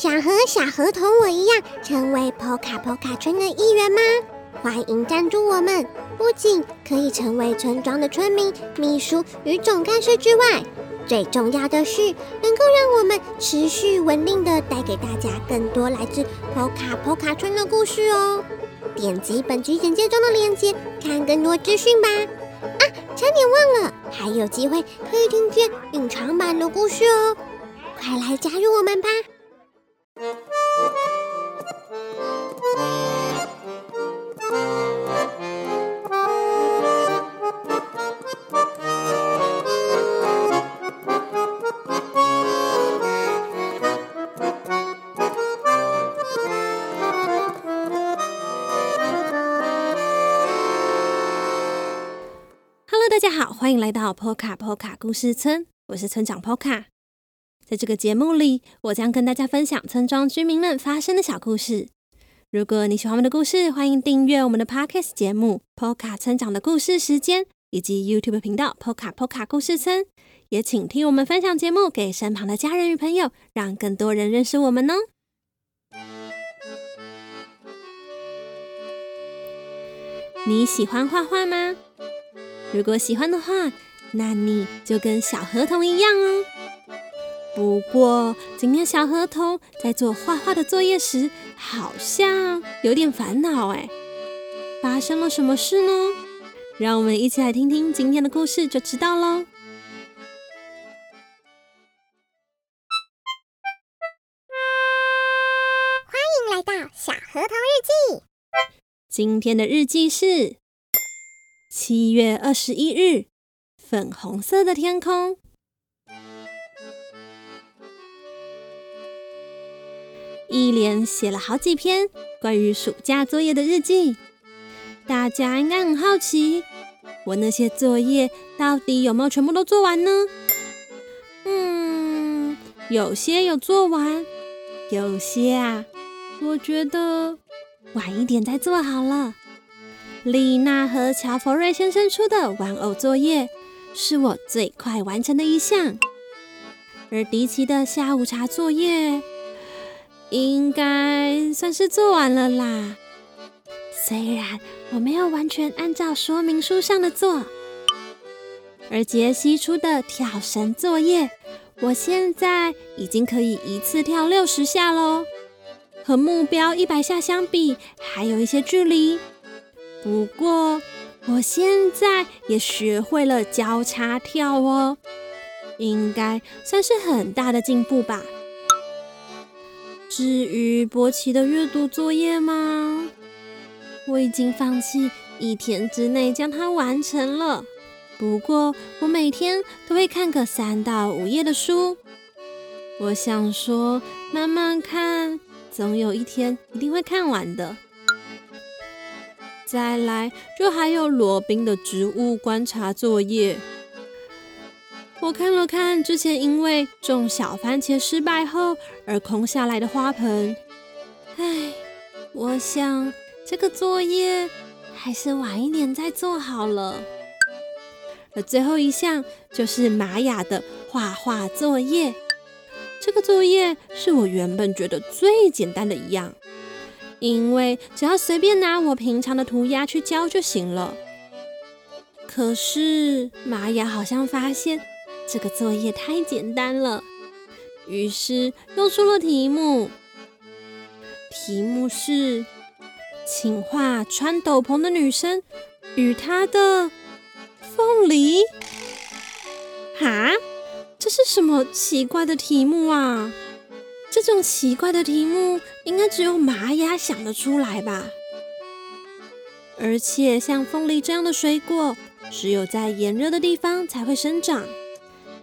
想和小河童我一样成为 Poka Poka 村的一员吗？欢迎赞助我们！不仅可以成为村庄的村民、秘书与总干事之外，最重要的是能够让我们持续稳定的带给大家更多来自 Poka Poka 村的故事哦。点击本集简介中的链接，看更多资讯吧！啊，差点忘了，还有机会可以听见隐藏版的故事哦！快来加入我们吧！欢迎来到 Poka Poka 故事村，我是村长 Poka。在这个节目里，我将跟大家分享村庄居民们发生的小故事。如果你喜欢我们的故事，欢迎订阅我们的 Podcast 节目 Poka 村长的故事时间，以及 YouTube 频道 Poka Poka 故事村。也请听我们分享节目给身旁的家人与朋友，让更多人认识我们哦。你喜欢画画吗？如果喜欢的话，那你就跟小河童一样哦。不过今天小河童在做画画的作业时，好像有点烦恼哎。发生了什么事呢？让我们一起来听听今天的故事，就知道喽。欢迎来到小河童日记。今天的日记是。七月二十一日，粉红色的天空。一连写了好几篇关于暑假作业的日记，大家应该很好奇，我那些作业到底有没有全部都做完呢？嗯，有些有做完，有些啊，我觉得晚一点再做好了。丽娜和乔佛瑞先生出的玩偶作业是我最快完成的一项，而迪奇的下午茶作业应该算是做完了啦。虽然我没有完全按照说明书上的做，而杰西出的跳绳作业，我现在已经可以一次跳六十下喽，和目标一百下相比，还有一些距离。不过，我现在也学会了交叉跳哦，应该算是很大的进步吧。至于波奇的阅读作业吗？我已经放弃一天之内将它完成了。不过，我每天都会看个三到五页的书。我想说，慢慢看，总有一天一定会看完的。再来，就还有罗宾的植物观察作业。我看了看之前因为种小番茄失败后而空下来的花盆，唉，我想这个作业还是晚一点再做好了。而最后一项就是玛雅的画画作业，这个作业是我原本觉得最简单的一样。因为只要随便拿我平常的涂鸦去浇就行了。可是玛雅好像发现这个作业太简单了，于是又出了题目。题目是：请画穿斗篷的女生与她的凤梨。哈，这是什么奇怪的题目啊？这种奇怪的题目，应该只有玛雅想得出来吧？而且像凤梨这样的水果，只有在炎热的地方才会生长。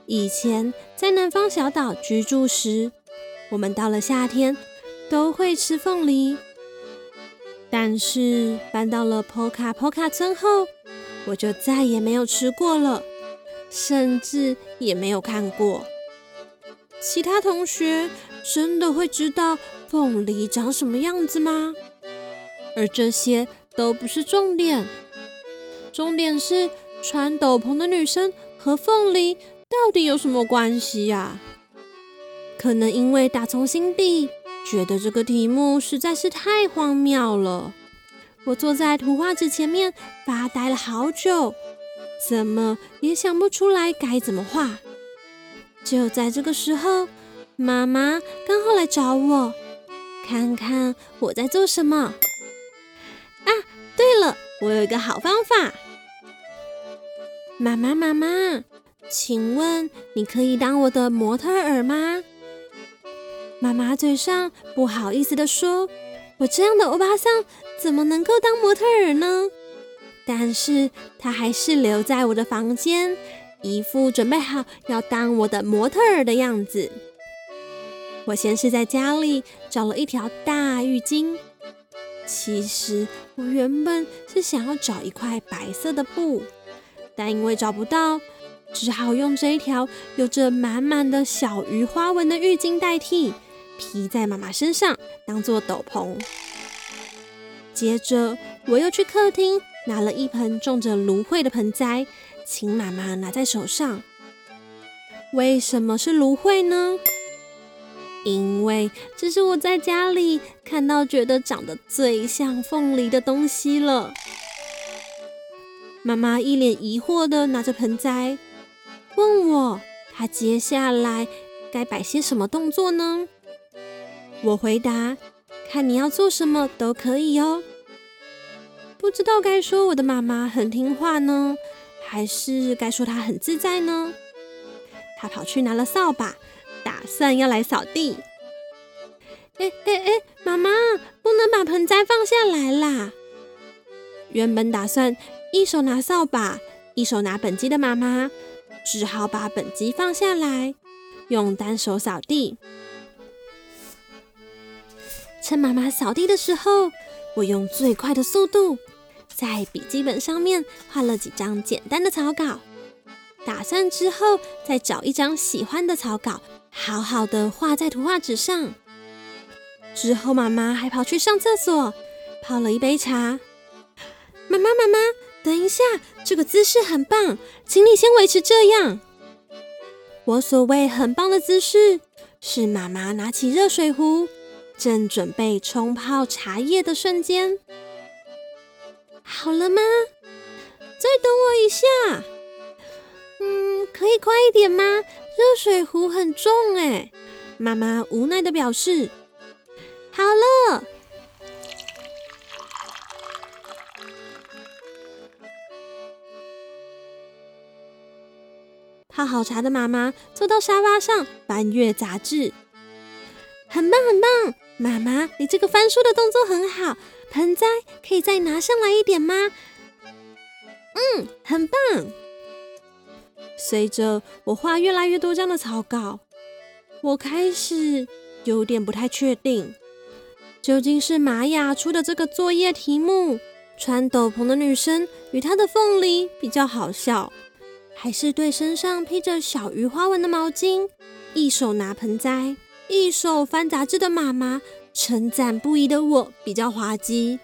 以前在南方小岛居住时，我们到了夏天都会吃凤梨。但是搬到了 Poka Poka 村后，我就再也没有吃过了，甚至也没有看过。其他同学真的会知道凤梨长什么样子吗？而这些都不是重点，重点是穿斗篷的女生和凤梨到底有什么关系呀？可能因为打从心底觉得这个题目实在是太荒谬了。我坐在图画纸前面发呆了好久，怎么也想不出来该怎么画。就在这个时候，妈妈刚好来找我，看看我在做什么。啊，对了，我有一个好方法。妈妈，妈妈，请问你可以当我的模特儿吗？妈妈嘴上不好意思的说：“我这样的欧巴桑怎么能够当模特儿呢？”但是她还是留在我的房间，一副准备好要当我的模特儿的样子。我先是在家里找了一条大浴巾，其实我原本是想要找一块白色的布，但因为找不到，只好用这一条有着满满的小鱼花纹的浴巾代替。披在妈妈身上当做斗篷。接着，我又去客厅拿了一盆种着芦荟的盆栽，请妈妈拿在手上。为什么是芦荟呢？因为这是我在家里看到觉得长得最像凤梨的东西了。妈妈一脸疑惑的拿着盆栽，问我她接下来该摆些什么动作呢？我回答：“看你要做什么都可以哦。”不知道该说我的妈妈很听话呢，还是该说她很自在呢？她跑去拿了扫把，打算要来扫地。哎哎哎，妈妈，不能把盆栽放下来啦！原本打算一手拿扫把，一手拿本机的妈妈，只好把本机放下来，用单手扫地。趁妈妈扫地的时候，我用最快的速度在笔记本上面画了几张简单的草稿，打算之后再找一张喜欢的草稿，好好的画在图画纸上。之后妈妈还跑去上厕所，泡了一杯茶。妈妈，妈妈，等一下，这个姿势很棒，请你先维持这样。我所谓很棒的姿势，是妈妈拿起热水壶。正准备冲泡茶叶的瞬间，好了吗？再等我一下。嗯，可以快一点吗？热水壶很重哎。妈妈无奈的表示。好了。泡好茶的妈妈坐到沙发上翻阅杂志，很棒很棒。妈妈，你这个翻书的动作很好，盆栽可以再拿上来一点吗？嗯，很棒。随着我画越来越多张的草稿，我开始有点不太确定，究竟是玛雅出的这个作业题目“穿斗篷的女生与她的凤梨”比较好笑，还是对身上披着小鱼花纹的毛巾，一手拿盆栽？一手翻杂志的妈妈称赞不已的我比较滑稽。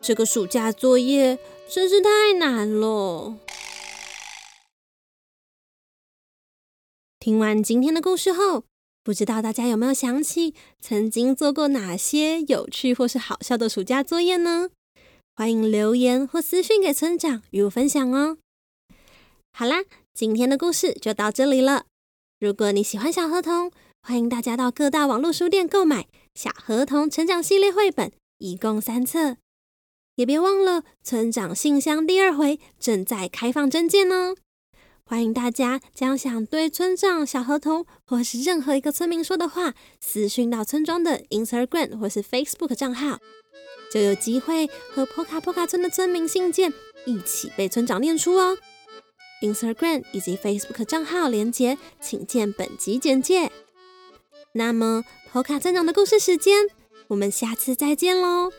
这个暑假作业真是太难了。听完今天的故事后，不知道大家有没有想起曾经做过哪些有趣或是好笑的暑假作业呢？欢迎留言或私讯给村长与我分享哦。好啦，今天的故事就到这里了。如果你喜欢小河童，欢迎大家到各大网络书店购买《小河童成长系列绘本》，一共三册。也别忘了村长信箱第二回正在开放征件哦！欢迎大家将想对村长、小河童或是任何一个村民说的话，私讯到村庄的 Instagram 或是 Facebook 账号，就有机会和波卡波卡村的村民信件一起被村长念出哦！Instagram 以及 Facebook 账号连接，请见本集简介。那么，头卡村长的故事时间，我们下次再见喽。